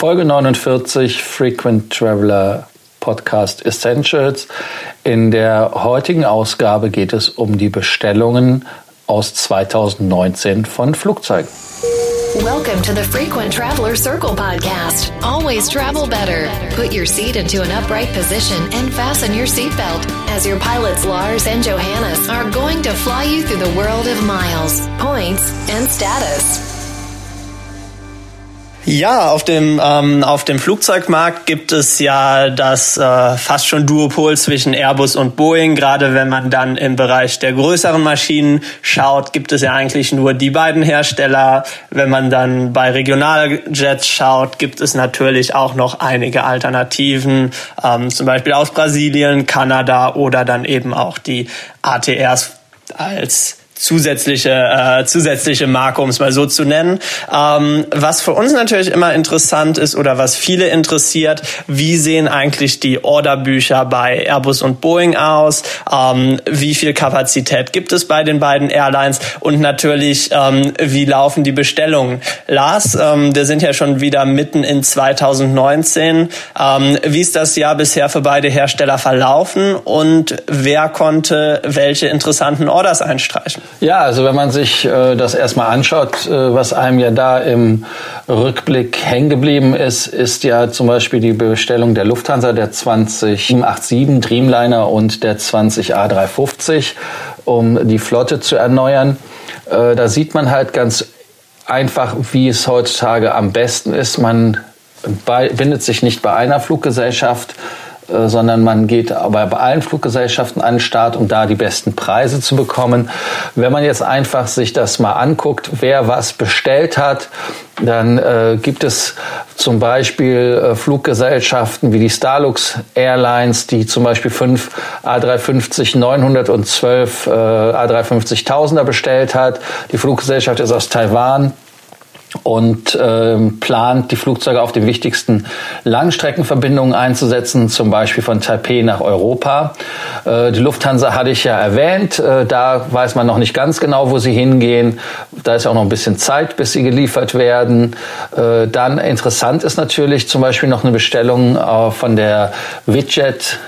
Folge 49 Frequent Traveler Podcast Essentials. In der heutigen Ausgabe geht es um die Bestellungen aus 2019 von Flugzeugen. Welcome to the Frequent Traveler Circle podcast. Always travel better. Put your seat into an upright position and fasten your seatbelt as your pilots Lars and Johannes are going to fly you through the world of miles, points, and status. Ja, auf dem, ähm, auf dem Flugzeugmarkt gibt es ja das äh, fast schon Duopol zwischen Airbus und Boeing. Gerade wenn man dann im Bereich der größeren Maschinen schaut, gibt es ja eigentlich nur die beiden Hersteller. Wenn man dann bei Regionaljets schaut, gibt es natürlich auch noch einige Alternativen, ähm, zum Beispiel aus Brasilien, Kanada oder dann eben auch die ATRs als zusätzliche äh, zusätzliche Marke, um es mal so zu nennen. Ähm, was für uns natürlich immer interessant ist oder was viele interessiert, wie sehen eigentlich die Orderbücher bei Airbus und Boeing aus? Ähm, wie viel Kapazität gibt es bei den beiden Airlines? Und natürlich, ähm, wie laufen die Bestellungen? Lars, ähm, wir sind ja schon wieder mitten in 2019. Ähm, wie ist das Jahr bisher für beide Hersteller verlaufen und wer konnte welche interessanten Orders einstreichen? Ja, also wenn man sich äh, das erstmal anschaut, äh, was einem ja da im Rückblick hängen geblieben ist, ist ja zum Beispiel die Bestellung der Lufthansa der 2087 Dreamliner und der 20 A350, um die Flotte zu erneuern. Äh, da sieht man halt ganz einfach, wie es heutzutage am besten ist. Man bindet sich nicht bei einer Fluggesellschaft, äh, sondern man geht aber bei allen Fluggesellschaften an den Start, um da die besten Preise zu bekommen. Wenn man jetzt einfach sich das mal anguckt, wer was bestellt hat, dann äh, gibt es zum Beispiel äh, Fluggesellschaften wie die Starlux Airlines, die zum Beispiel fünf A350 900 und zwölf äh, A350 Tausender bestellt hat. Die Fluggesellschaft ist aus Taiwan und ähm, plant, die Flugzeuge auf den wichtigsten Langstreckenverbindungen einzusetzen, zum Beispiel von Taipei nach Europa. Äh, die Lufthansa hatte ich ja erwähnt, äh, da weiß man noch nicht ganz genau, wo sie hingehen. Da ist auch noch ein bisschen Zeit, bis sie geliefert werden. Äh, dann interessant ist natürlich zum Beispiel noch eine Bestellung äh, von der Widget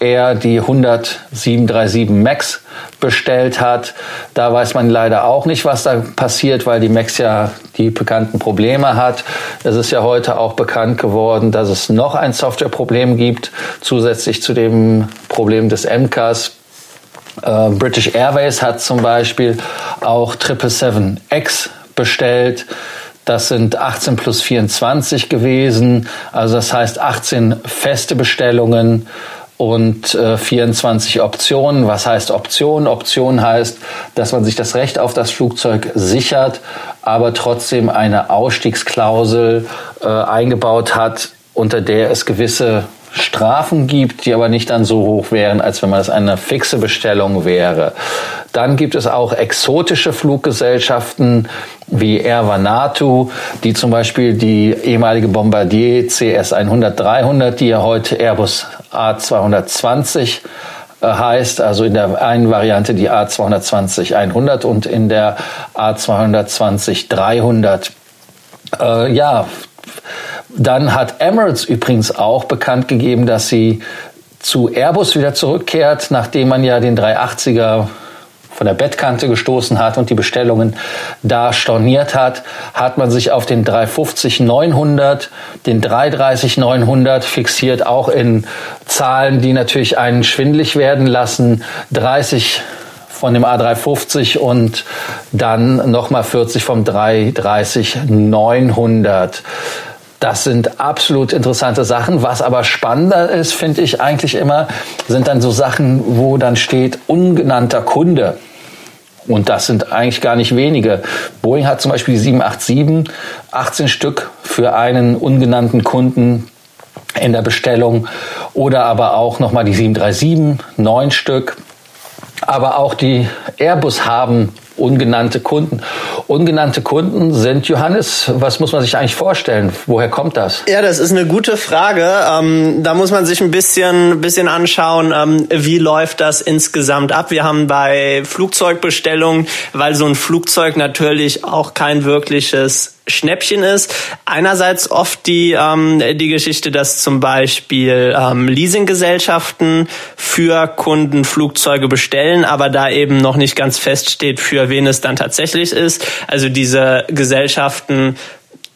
er die 100 737 Max bestellt hat. Da weiß man leider auch nicht, was da passiert, weil die Max ja die bekannten Probleme hat. Es ist ja heute auch bekannt geworden, dass es noch ein Softwareproblem gibt, zusätzlich zu dem Problem des MCAS. Äh, British Airways hat zum Beispiel auch 777X bestellt. Das sind 18 plus 24 gewesen. Also das heißt 18 feste Bestellungen und äh, 24 Optionen. Was heißt Option? Option heißt, dass man sich das Recht auf das Flugzeug sichert, aber trotzdem eine Ausstiegsklausel äh, eingebaut hat, unter der es gewisse Strafen gibt, die aber nicht dann so hoch wären, als wenn man es eine fixe Bestellung wäre. Dann gibt es auch exotische Fluggesellschaften wie Air Vanuatu, die zum Beispiel die ehemalige Bombardier CS100-300, die ja heute Airbus A220 äh, heißt, also in der einen Variante die A220-100 und in der A220-300. Äh, ja, dann hat Emirates übrigens auch bekannt gegeben, dass sie zu Airbus wieder zurückkehrt, nachdem man ja den 380er von der Bettkante gestoßen hat und die Bestellungen da storniert hat, hat man sich auf den 350-900, den 330-900 fixiert, auch in Zahlen, die natürlich einen schwindlig werden lassen. 30 von dem A350 und dann nochmal 40 vom 330-900. Das sind absolut interessante Sachen. Was aber spannender ist, finde ich eigentlich immer, sind dann so Sachen, wo dann steht ungenannter Kunde. Und das sind eigentlich gar nicht wenige. Boeing hat zum Beispiel die 787, 18 Stück für einen ungenannten Kunden in der Bestellung. Oder aber auch nochmal die 737, 9 Stück. Aber auch die Airbus haben ungenannte Kunden. Ungenannte Kunden sind Johannes. Was muss man sich eigentlich vorstellen? Woher kommt das? Ja, das ist eine gute Frage. Ähm, da muss man sich ein bisschen, bisschen anschauen, ähm, wie läuft das insgesamt ab. Wir haben bei Flugzeugbestellungen, weil so ein Flugzeug natürlich auch kein wirkliches Schnäppchen ist. Einerseits oft die, ähm, die Geschichte, dass zum Beispiel ähm, Leasinggesellschaften für Kunden Flugzeuge bestellen, aber da eben noch nicht ganz feststeht, für wen es dann tatsächlich ist. Also diese Gesellschaften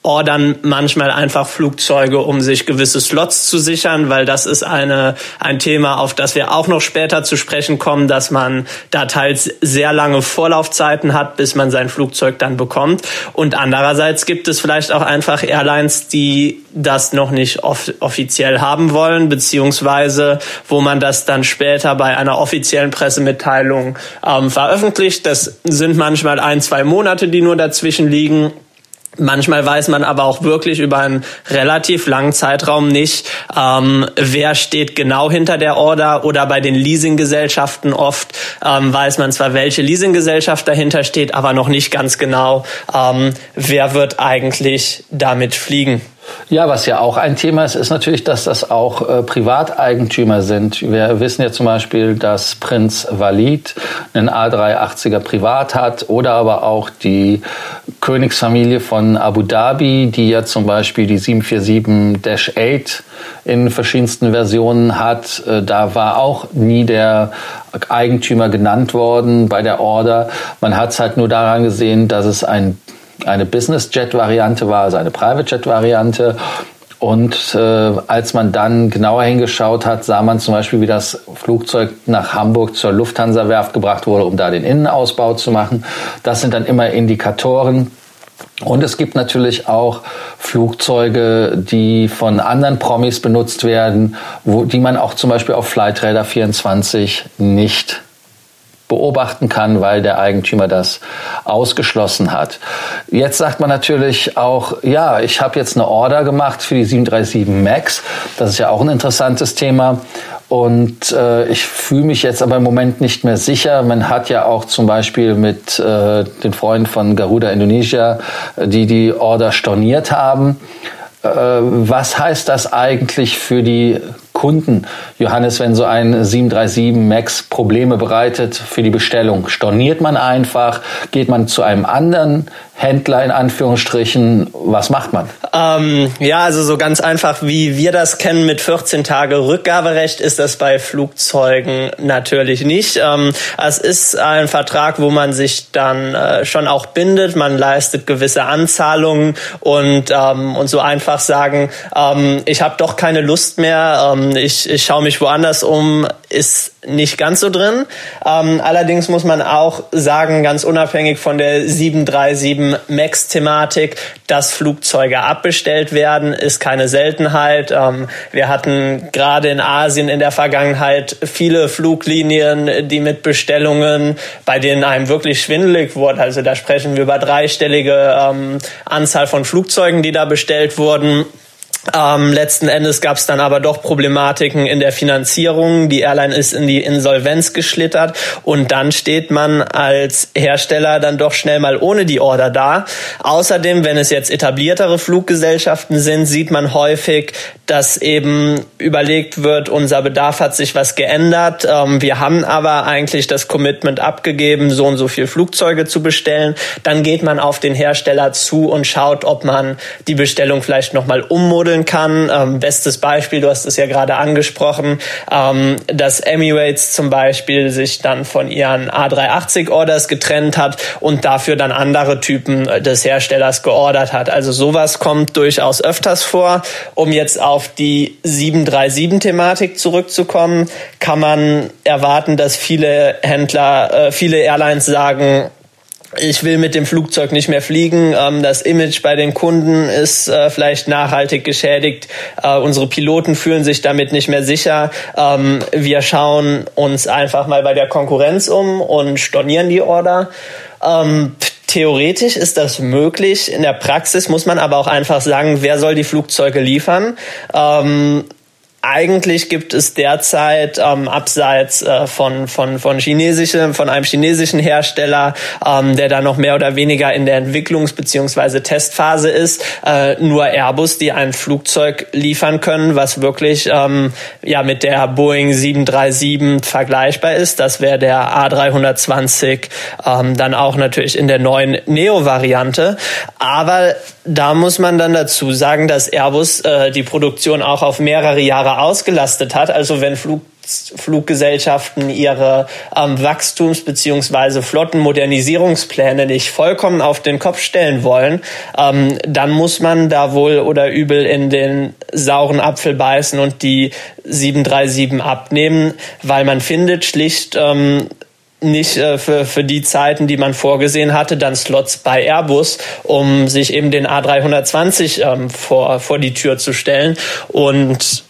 ordern manchmal einfach Flugzeuge, um sich gewisse Slots zu sichern, weil das ist eine, ein Thema, auf das wir auch noch später zu sprechen kommen, dass man da teils sehr lange Vorlaufzeiten hat, bis man sein Flugzeug dann bekommt. Und andererseits gibt es vielleicht auch einfach Airlines, die das noch nicht off offiziell haben wollen, beziehungsweise wo man das dann später bei einer offiziellen Pressemitteilung ähm, veröffentlicht. Das sind manchmal ein, zwei Monate, die nur dazwischen liegen. Manchmal weiß man aber auch wirklich über einen relativ langen Zeitraum nicht, ähm, wer steht genau hinter der Order oder bei den Leasinggesellschaften oft ähm, weiß man zwar, welche Leasinggesellschaft dahinter steht, aber noch nicht ganz genau, ähm, wer wird eigentlich damit fliegen. Ja, was ja auch ein Thema ist, ist natürlich, dass das auch äh, Privateigentümer sind. Wir wissen ja zum Beispiel, dass Prinz Walid einen A380er privat hat oder aber auch die Königsfamilie von Abu Dhabi, die ja zum Beispiel die 747-8 in verschiedensten Versionen hat. Äh, da war auch nie der Eigentümer genannt worden bei der Order. Man hat es halt nur daran gesehen, dass es ein eine Business Jet Variante war, also eine Private Jet Variante. Und äh, als man dann genauer hingeschaut hat, sah man zum Beispiel, wie das Flugzeug nach Hamburg zur Lufthansa-Werft gebracht wurde, um da den Innenausbau zu machen. Das sind dann immer Indikatoren. Und es gibt natürlich auch Flugzeuge, die von anderen Promis benutzt werden, wo, die man auch zum Beispiel auf Flightradar 24 nicht beobachten kann, weil der Eigentümer das ausgeschlossen hat. Jetzt sagt man natürlich auch, ja, ich habe jetzt eine Order gemacht für die 737 MAX. Das ist ja auch ein interessantes Thema. Und äh, ich fühle mich jetzt aber im Moment nicht mehr sicher. Man hat ja auch zum Beispiel mit äh, den Freunden von Garuda Indonesia, äh, die die Order storniert haben. Äh, was heißt das eigentlich für die Kunden, Johannes, wenn so ein 737 MAX Probleme bereitet für die Bestellung? Storniert man einfach? Geht man zu einem anderen Händler in Anführungsstrichen? Was macht man? Ähm, ja, also so ganz einfach, wie wir das kennen mit 14 Tage Rückgaberecht, ist das bei Flugzeugen natürlich nicht. Ähm, es ist ein Vertrag, wo man sich dann äh, schon auch bindet. Man leistet gewisse Anzahlungen und, ähm, und so einfach sagen, ähm, ich habe doch keine Lust mehr, ähm, ich, ich schaue mich woanders um, ist nicht ganz so drin. Ähm, allerdings muss man auch sagen, ganz unabhängig von der 737 MAX-Thematik, dass Flugzeuge abbestellt werden, ist keine Seltenheit. Ähm, wir hatten gerade in Asien in der Vergangenheit viele Fluglinien, die mit Bestellungen, bei denen einem wirklich schwindelig wurde. Also da sprechen wir über dreistellige ähm, Anzahl von Flugzeugen, die da bestellt wurden. Ähm, letzten Endes gab es dann aber doch Problematiken in der Finanzierung. Die Airline ist in die Insolvenz geschlittert und dann steht man als Hersteller dann doch schnell mal ohne die Order da. Außerdem, wenn es jetzt etabliertere Fluggesellschaften sind, sieht man häufig, dass eben überlegt wird, unser Bedarf hat sich was geändert. Ähm, wir haben aber eigentlich das Commitment abgegeben, so und so viel Flugzeuge zu bestellen. Dann geht man auf den Hersteller zu und schaut, ob man die Bestellung vielleicht nochmal ummodelt ummodeln kann. Ähm, bestes Beispiel, du hast es ja gerade angesprochen, ähm, dass Emirates zum Beispiel sich dann von ihren A380-Orders getrennt hat und dafür dann andere Typen des Herstellers geordert hat. Also sowas kommt durchaus öfters vor. Um jetzt auf die 737-Thematik zurückzukommen, kann man erwarten, dass viele Händler, äh, viele Airlines sagen, ich will mit dem Flugzeug nicht mehr fliegen. Ähm, das Image bei den Kunden ist äh, vielleicht nachhaltig geschädigt. Äh, unsere Piloten fühlen sich damit nicht mehr sicher. Ähm, wir schauen uns einfach mal bei der Konkurrenz um und stornieren die Order. Ähm, theoretisch ist das möglich. In der Praxis muss man aber auch einfach sagen, wer soll die Flugzeuge liefern? Eigentlich gibt es derzeit ähm, abseits äh, von von von chinesischen von einem chinesischen Hersteller, ähm, der da noch mehr oder weniger in der Entwicklungs- bzw. Testphase ist, äh, nur Airbus, die ein Flugzeug liefern können, was wirklich ähm, ja mit der Boeing 737 vergleichbar ist. Das wäre der A320 ähm, dann auch natürlich in der neuen Neo-Variante. Aber da muss man dann dazu sagen, dass Airbus äh, die Produktion auch auf mehrere Jahre ausgelastet hat. Also wenn Flug Fluggesellschaften ihre ähm, Wachstums- bzw. Flottenmodernisierungspläne nicht vollkommen auf den Kopf stellen wollen, ähm, dann muss man da wohl oder übel in den sauren Apfel beißen und die 737 abnehmen, weil man findet schlicht ähm, nicht äh, für, für die Zeiten, die man vorgesehen hatte, dann Slots bei Airbus, um sich eben den A320 ähm, vor, vor die Tür zu stellen. Und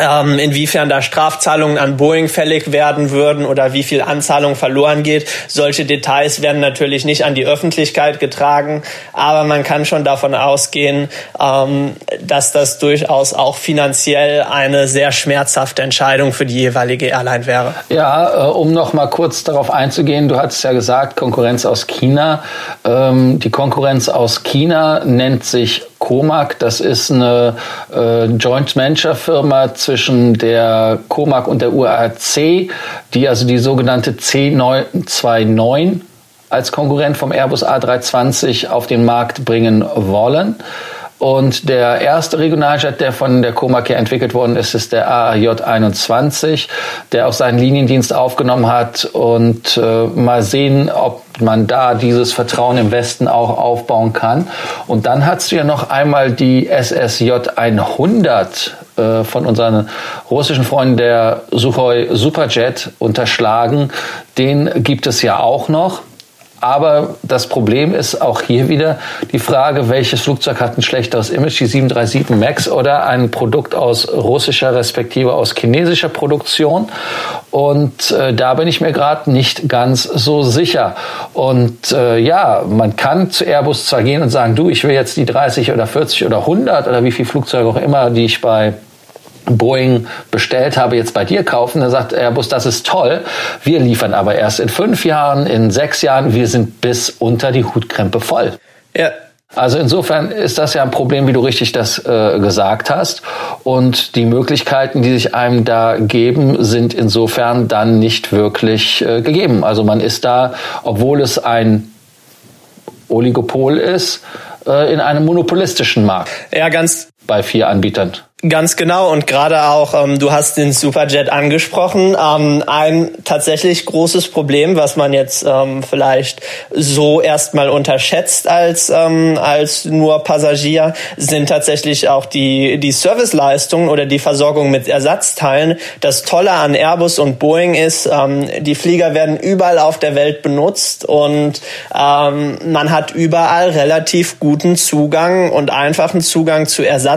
ähm, inwiefern da Strafzahlungen an Boeing fällig werden würden oder wie viel Anzahlung verloren geht. Solche Details werden natürlich nicht an die Öffentlichkeit getragen, aber man kann schon davon ausgehen, ähm, dass das durchaus auch finanziell eine sehr schmerzhafte Entscheidung für die jeweilige Airline wäre. Ja, äh, um noch mal kurz darauf einzugehen, du hattest ja gesagt, Konkurrenz aus China. Ähm, die Konkurrenz aus China nennt sich Comac. Das ist eine äh, Joint Venture Firma zwischen der Comac und der UAC, die also die sogenannte C929 als Konkurrent vom Airbus A320 auf den Markt bringen wollen. Und der erste Regionaljet, der von der Comac entwickelt worden ist, ist der AAJ 21, der auch seinen Liniendienst aufgenommen hat. Und äh, mal sehen, ob man da dieses Vertrauen im Westen auch aufbauen kann. Und dann hast du ja noch einmal die SSJ 100 äh, von unseren russischen Freunden der Sukhoi Superjet unterschlagen. Den gibt es ja auch noch. Aber das Problem ist auch hier wieder die Frage, welches Flugzeug hat ein schlechteres Image, die 737 MAX oder ein Produkt aus russischer respektive aus chinesischer Produktion. Und äh, da bin ich mir gerade nicht ganz so sicher. Und äh, ja, man kann zu Airbus zwar gehen und sagen, du, ich will jetzt die 30 oder 40 oder 100 oder wie viele Flugzeuge auch immer, die ich bei Boeing bestellt habe, jetzt bei dir kaufen. Da sagt Airbus, das ist toll. Wir liefern aber erst in fünf Jahren, in sechs Jahren. Wir sind bis unter die Hutkrempe voll. Ja. Also insofern ist das ja ein Problem, wie du richtig das äh, gesagt hast. Und die Möglichkeiten, die sich einem da geben, sind insofern dann nicht wirklich äh, gegeben. Also man ist da, obwohl es ein Oligopol ist, äh, in einem monopolistischen Markt. Ja, ganz bei vier Anbietern. Ganz genau und gerade auch, ähm, du hast den Superjet angesprochen. Ähm, ein tatsächlich großes Problem, was man jetzt ähm, vielleicht so erstmal unterschätzt als ähm, als nur Passagier, sind tatsächlich auch die die Serviceleistungen oder die Versorgung mit Ersatzteilen. Das Tolle an Airbus und Boeing ist, ähm, die Flieger werden überall auf der Welt benutzt und ähm, man hat überall relativ guten Zugang und einfachen Zugang zu Ersatzteilen.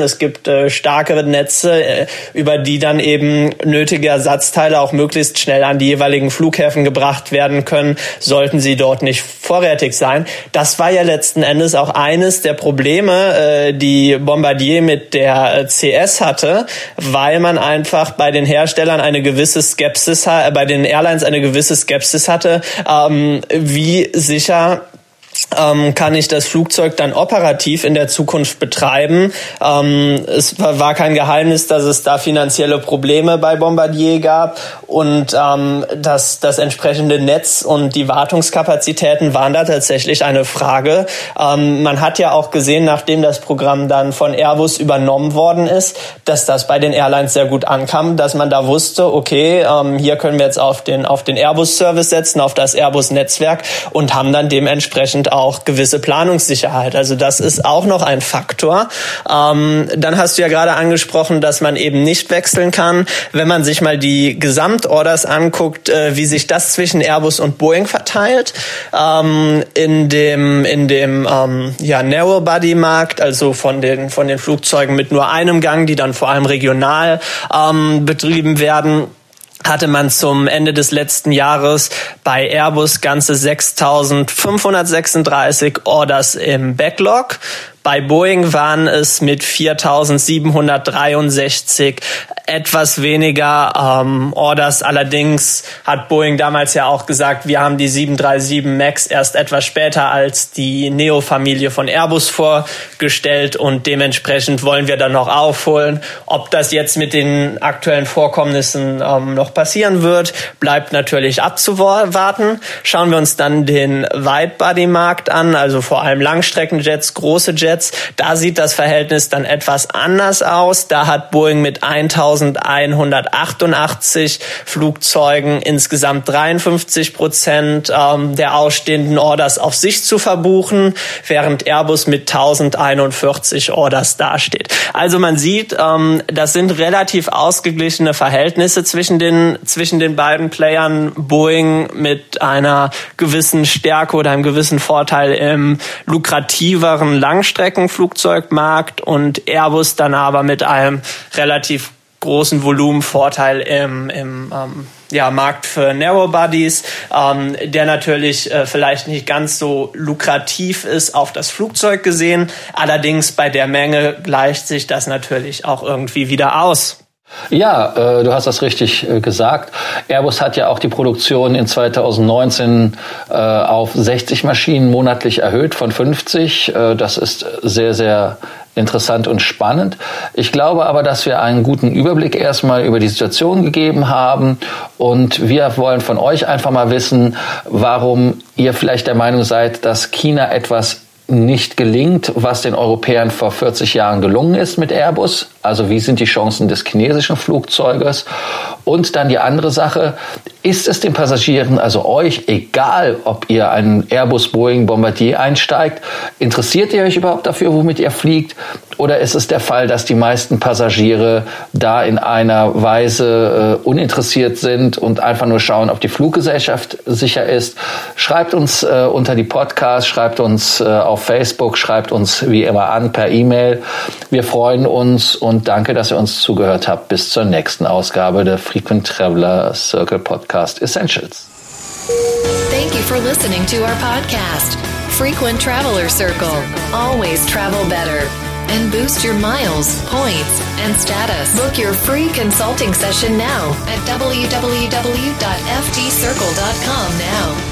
Es gibt äh, starkere Netze, äh, über die dann eben nötige Ersatzteile auch möglichst schnell an die jeweiligen Flughäfen gebracht werden können, sollten sie dort nicht vorrätig sein. Das war ja letzten Endes auch eines der Probleme, äh, die Bombardier mit der äh, CS hatte, weil man einfach bei den Herstellern eine gewisse Skepsis, bei den Airlines eine gewisse Skepsis hatte, ähm, wie sicher ähm, kann ich das Flugzeug dann operativ in der Zukunft betreiben. Ähm, es war kein Geheimnis, dass es da finanzielle Probleme bei Bombardier gab und ähm, das, das entsprechende Netz und die Wartungskapazitäten waren da tatsächlich eine Frage. Ähm, man hat ja auch gesehen, nachdem das Programm dann von Airbus übernommen worden ist, dass das bei den Airlines sehr gut ankam, dass man da wusste, okay, ähm, hier können wir jetzt auf den, auf den Airbus-Service setzen, auf das Airbus-Netzwerk und haben dann dementsprechend auch gewisse Planungssicherheit. Also das ist auch noch ein Faktor. Ähm, dann hast du ja gerade angesprochen, dass man eben nicht wechseln kann. Wenn man sich mal die Gesamtorders anguckt, äh, wie sich das zwischen Airbus und Boeing verteilt, ähm, in dem in dem ähm, ja Narrow Body Markt, also von den von den Flugzeugen mit nur einem Gang, die dann vor allem regional ähm, betrieben werden hatte man zum Ende des letzten Jahres bei Airbus ganze 6.536 Orders im Backlog. Bei Boeing waren es mit 4.763 etwas weniger ähm, Orders. Allerdings hat Boeing damals ja auch gesagt, wir haben die 737 MAX erst etwas später als die Neo-Familie von Airbus vorgestellt und dementsprechend wollen wir dann noch aufholen. Ob das jetzt mit den aktuellen Vorkommnissen ähm, noch passieren wird, bleibt natürlich abzuwarten. Schauen wir uns dann den Widebody-Markt an, also vor allem Langstreckenjets, große Jets. Da sieht das Verhältnis dann etwas anders aus. Da hat Boeing mit 1188 Flugzeugen insgesamt 53 Prozent ähm, der ausstehenden Orders auf sich zu verbuchen, während Airbus mit 1041 Orders dasteht. Also man sieht, ähm, das sind relativ ausgeglichene Verhältnisse zwischen den, zwischen den beiden Playern. Boeing mit einer gewissen Stärke oder einem gewissen Vorteil im lukrativeren Langstreckenflugzeugmarkt und Airbus dann aber mit einem relativ großen Volumenvorteil im, im ähm, ja, Markt für Narrowbodies, ähm, der natürlich äh, vielleicht nicht ganz so lukrativ ist auf das Flugzeug gesehen. Allerdings bei der Menge gleicht sich das natürlich auch irgendwie wieder aus. Ja, äh, du hast das richtig äh, gesagt. Airbus hat ja auch die Produktion in 2019 äh, auf 60 Maschinen monatlich erhöht von 50. Äh, das ist sehr, sehr interessant und spannend. Ich glaube aber, dass wir einen guten Überblick erstmal über die Situation gegeben haben und wir wollen von euch einfach mal wissen, warum ihr vielleicht der Meinung seid, dass China etwas nicht gelingt, was den Europäern vor 40 Jahren gelungen ist mit Airbus. Also wie sind die Chancen des chinesischen Flugzeuges? Und dann die andere Sache, ist es den Passagieren, also euch, egal, ob ihr einen Airbus Boeing Bombardier einsteigt, interessiert ihr euch überhaupt dafür, womit ihr fliegt? Oder ist es der Fall, dass die meisten Passagiere da in einer Weise äh, uninteressiert sind und einfach nur schauen, ob die Fluggesellschaft sicher ist? Schreibt uns äh, unter die Podcasts, schreibt uns äh, auf Facebook, schreibt uns wie immer an per E-Mail. Wir freuen uns und danke, dass ihr uns zugehört habt. Bis zur nächsten Ausgabe der Frequent Traveler Circle Podcast Essentials. Thank you for listening to our podcast, Frequent Traveler Circle. Always travel better. and boost your miles, points, and status. Book your free consulting session now at www.ftcircle.com now.